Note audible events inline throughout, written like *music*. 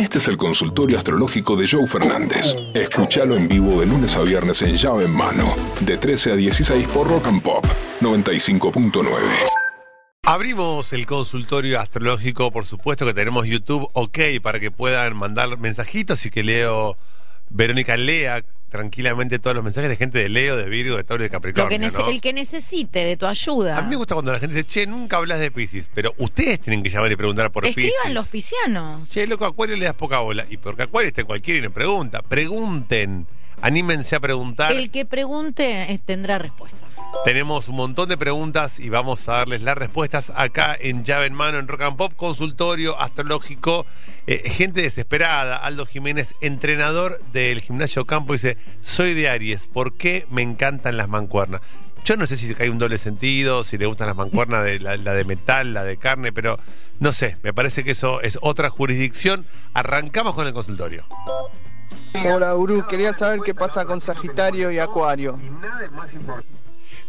Este es el consultorio astrológico de Joe Fernández. Escúchalo en vivo de lunes a viernes en llave en mano, de 13 a 16 por Rock and Pop 95.9. Abrimos el consultorio astrológico, por supuesto que tenemos YouTube OK para que puedan mandar mensajitos y que Leo, Verónica lea tranquilamente todos los mensajes de gente de Leo, de Virgo, de Tauro y de Lo Capricornio. que nece- ¿no? El que necesite de tu ayuda. A mí me gusta cuando la gente dice, che, nunca hablas de Pisces, pero ustedes tienen que llamar y preguntar por Escriban Pisces. los piscianos. Che, loco, Acuario le das poca bola. Y porque Acuario está en cualquiera y le pregunta. Pregunten. Anímense a preguntar. El que pregunte eh, tendrá respuesta. Tenemos un montón de preguntas y vamos a darles las respuestas acá en llave en mano en Rock and Pop, consultorio astrológico, Eh, gente desesperada. Aldo Jiménez, entrenador del gimnasio Campo, dice: Soy de Aries, ¿por qué me encantan las mancuernas? Yo no sé si hay un doble sentido, si le gustan las mancuernas, de, la, de metal, la de carne, pero no sé, me parece que eso es otra jurisdicción. Arrancamos con el consultorio. Hola, Gurú. Quería saber qué pasa con Sagitario y Acuario.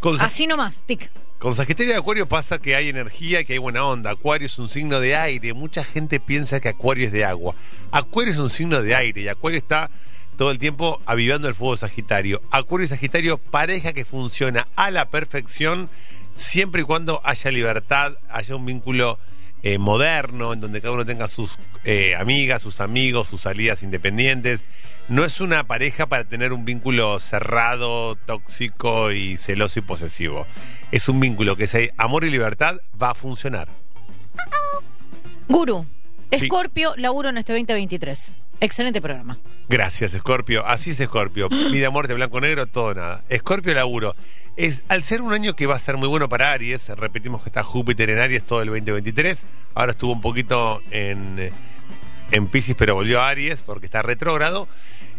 Con Así nomás, tic. Con Sagitario y Acuario pasa que hay energía, que hay buena onda. Acuario es un signo de aire. Mucha gente piensa que Acuario es de agua. Acuario es un signo de aire y Acuario está todo el tiempo avivando el fuego Sagitario. Acuario y Sagitario, pareja que funciona a la perfección siempre y cuando haya libertad, haya un vínculo eh, moderno, en donde cada uno tenga sus eh, amigas, sus amigos, sus salidas independientes. No es una pareja para tener un vínculo cerrado, tóxico y celoso y posesivo. Es un vínculo que si amor y libertad va a funcionar. Guru, Sí. Escorpio, laburo en este 2023. Excelente programa. Gracias, Escorpio. Así es, Escorpio. Vida, *gasps* muerte, blanco, negro, todo nada. Escorpio, laburo. Es, al ser un año que va a ser muy bueno para Aries, repetimos que está Júpiter en Aries todo el 2023. Ahora estuvo un poquito en, en Pisces, pero volvió a Aries porque está retrógrado.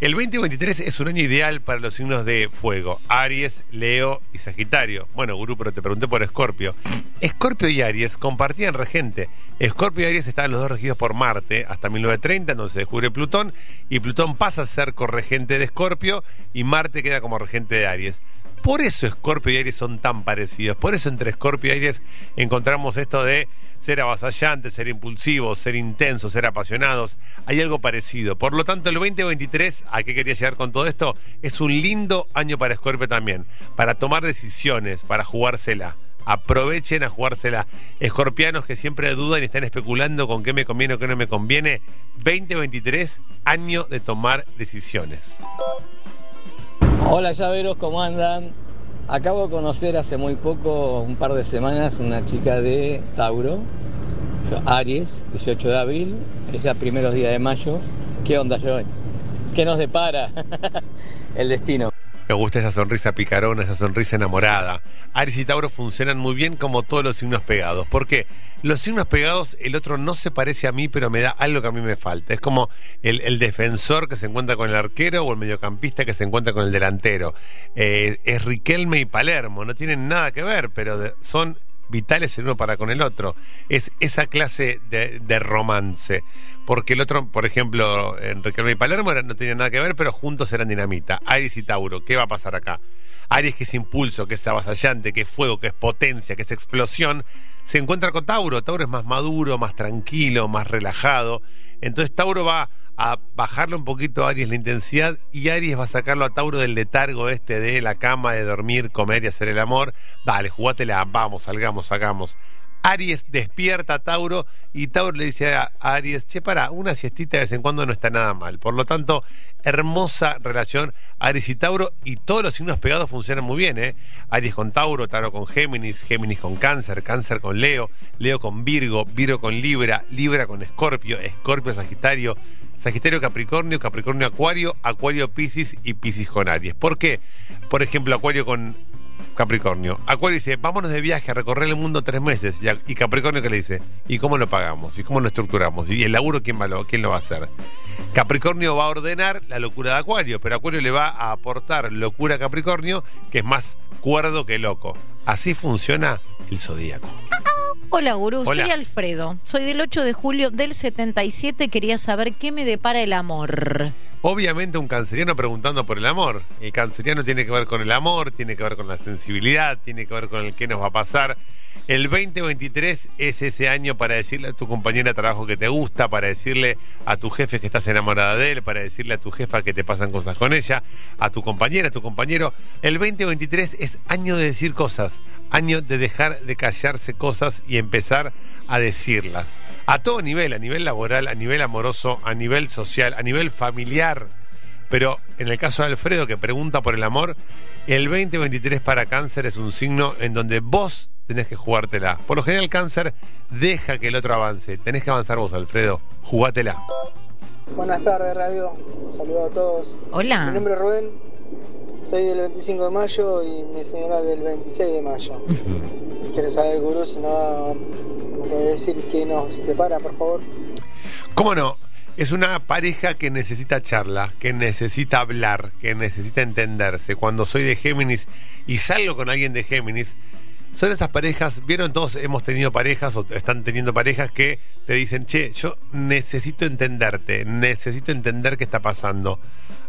El 2023 es un año ideal para los signos de fuego: Aries, Leo y Sagitario. Bueno, Gurú, pero te pregunté por Escorpio. Escorpio y Aries compartían regente. Escorpio y Aries estaban los dos regidos por Marte hasta 1930, donde se descubre Plutón, y Plutón pasa a ser corregente de Escorpio y Marte queda como regente de Aries. Por eso Escorpio y Aries son tan parecidos. Por eso entre Escorpio y Aries encontramos esto de ser avasallantes, ser impulsivos, ser intensos, ser apasionados. Hay algo parecido. Por lo tanto, el 2023, ¿a qué quería llegar con todo esto? Es un lindo año para Escorpio también, para tomar decisiones, para jugársela. Aprovechen a jugársela. Escorpianos que siempre dudan y están especulando con qué me conviene o qué no me conviene. 2023, año de tomar decisiones. Hola llaveros, ¿cómo andan? Acabo de conocer hace muy poco, un par de semanas, una chica de Tauro, Aries, 18 de abril, ella primeros días de mayo. ¿Qué onda, Joey? ¿Qué nos depara *laughs* el destino? Me gusta esa sonrisa picarona, esa sonrisa enamorada. Aries y Tauro funcionan muy bien como todos los signos pegados. ¿Por qué? Los signos pegados, el otro no se parece a mí, pero me da algo que a mí me falta. Es como el, defensor que se encuentra con el arquero o el mediocampista que se encuentra con el delantero. Eh, es Riquelme y Palermo, no tienen nada que ver, pero son vitales el uno para con el otro. Es esa clase de, de romance. Porque el otro, por ejemplo, en Riquelme y Palermo no tenían nada que ver, pero juntos eran dinamita. Aries y Tauro, ¿qué va a pasar acá? Aries, que es impulso, que es avasallante, que es fuego, que es potencia, que es explosión, se encuentra con Tauro. Tauro es más maduro, más tranquilo, más relajado. Entonces Tauro va a bajarle un poquito a Aries la intensidad y Aries va a sacarlo a Tauro del letargo este de la cama, de dormir, comer y hacer el amor. Dale, jugátela, vamos, salgamos, hagamos. Aries despierta a Tauro y Tauro le dice a a Aries, che, para, una siestita de vez en cuando no está nada mal. Por lo tanto, hermosa relación Aries y Tauro y todos los signos pegados funcionan muy bien, ¿eh? Aries con Tauro, Tauro con Géminis, Géminis con Cáncer, Cáncer con Leo, Leo con Virgo, Virgo con Libra, Libra con Escorpio, Escorpio Sagitario, Sagitario Capricornio, Capricornio Acuario, Acuario Piscis y Piscis con Aries. ¿Por qué? Por ejemplo, Acuario con Capricornio. Acuario dice, vámonos de viaje a recorrer el mundo tres meses. Y, Capricornio que le dice, ¿y cómo lo pagamos? ¿Y cómo lo estructuramos? ¿Y el laburo quién, va quién lo va a hacer? Capricornio va a ordenar la locura de Acuario, pero Acuario le va a aportar locura a Capricornio, que es más cuerdo que loco. Así funciona el zodíaco. Hola, gurú. Hola. Soy Alfredo. Soy del 8 de julio del 77. Quería saber qué me depara el amor. Obviamente un canceriano preguntando por el amor. El canceriano tiene que ver con el amor, tiene que ver con la sensibilidad, tiene que ver con el qué nos va a pasar. El 2023 es ese año para decirle a tu compañera de trabajo que te gusta, para decirle a tu jefe que estás enamorada de él, para decirle a tu jefa que te pasan cosas con ella, a tu compañera, a tu compañero. El 2023 es año de decir cosas, año de dejar de callarse cosas y empezar a decirlas. A todo nivel, a nivel laboral, a nivel amoroso, a nivel social, a nivel familiar. Pero en el caso de Alfredo que pregunta por el amor, el 2023 para cáncer es un signo en donde vos tenés que jugártela. Por lo general, cáncer deja que el otro avance. Tenés que avanzar vos, Alfredo. Jugátela. Buenas tardes, radio. Saludos a todos. Hola. Mi nombre es Rubén. Soy del 25 de mayo y mi señora del 26 de mayo. Quiero saber, gurú, si no me puede decir qué nos depara, por favor. ¿Cómo no? Es una pareja que necesita charla, que necesita hablar, que necesita entenderse. Cuando soy de Géminis y salgo con alguien de Géminis, son esas parejas, vieron todos, hemos tenido parejas o están teniendo parejas que te dicen, che, yo necesito entenderte, necesito entender qué está pasando.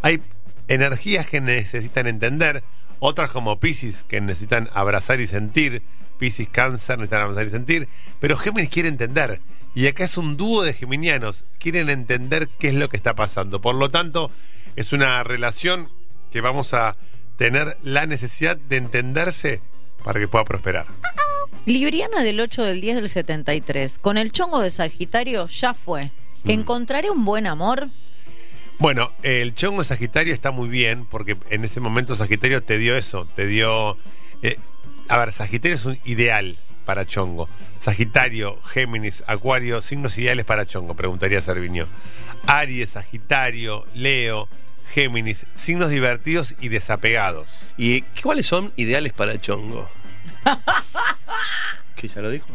Hay energías que necesitan entender, otras como Pisces que necesitan abrazar y sentir, Pisces Cáncer necesitan abrazar y sentir, pero Géminis quiere entender. Y acá es un dúo de geminianos, quieren entender qué es lo que está pasando. Por lo tanto, es una relación que vamos a tener la necesidad de entenderse para que pueda prosperar. Libriana del 8 del 10 del 73. Con el chongo de Sagitario ya fue. ¿Encontraré un buen amor? Bueno, el chongo de Sagitario está muy bien porque en ese momento Sagitario te dio eso, te dio... eh, a ver, Sagitario es un ideal para chongo. Sagitario, Géminis, Acuario, signos ideales para chongo, preguntaría Serviño. Aries, Sagitario, Leo, Géminis, signos divertidos y desapegados. ¿Y cuáles son ideales para el chongo? *laughs* ¿Que ya lo dijo?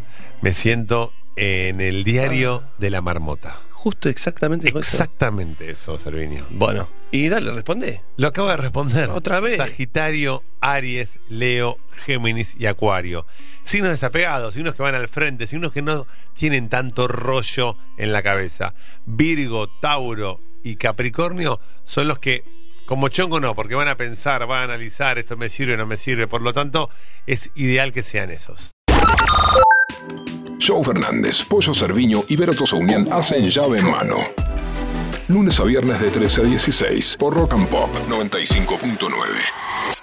Me siento en el diario de la marmota. Justo exactamente eso. Exactamente eso, Serviño. Bueno, y dale, responde. Lo acabo de responder. Otra vez. Sagitario, Aries, Leo, Géminis y Acuario. Signos desapegados, signos que van al frente, signos que no tienen tanto rollo en la cabeza. Virgo, Tauro y Capricornio son los que, como chongo no, porque van a pensar, van a analizar, esto me sirve, no me sirve. Por lo tanto, es ideal que sean esos. Joe Fernández, Pollo Cerviño y Vero Tosaunian hacen llave en mano. Lunes a viernes de 13 a 16 por Rock and Pop 95.9.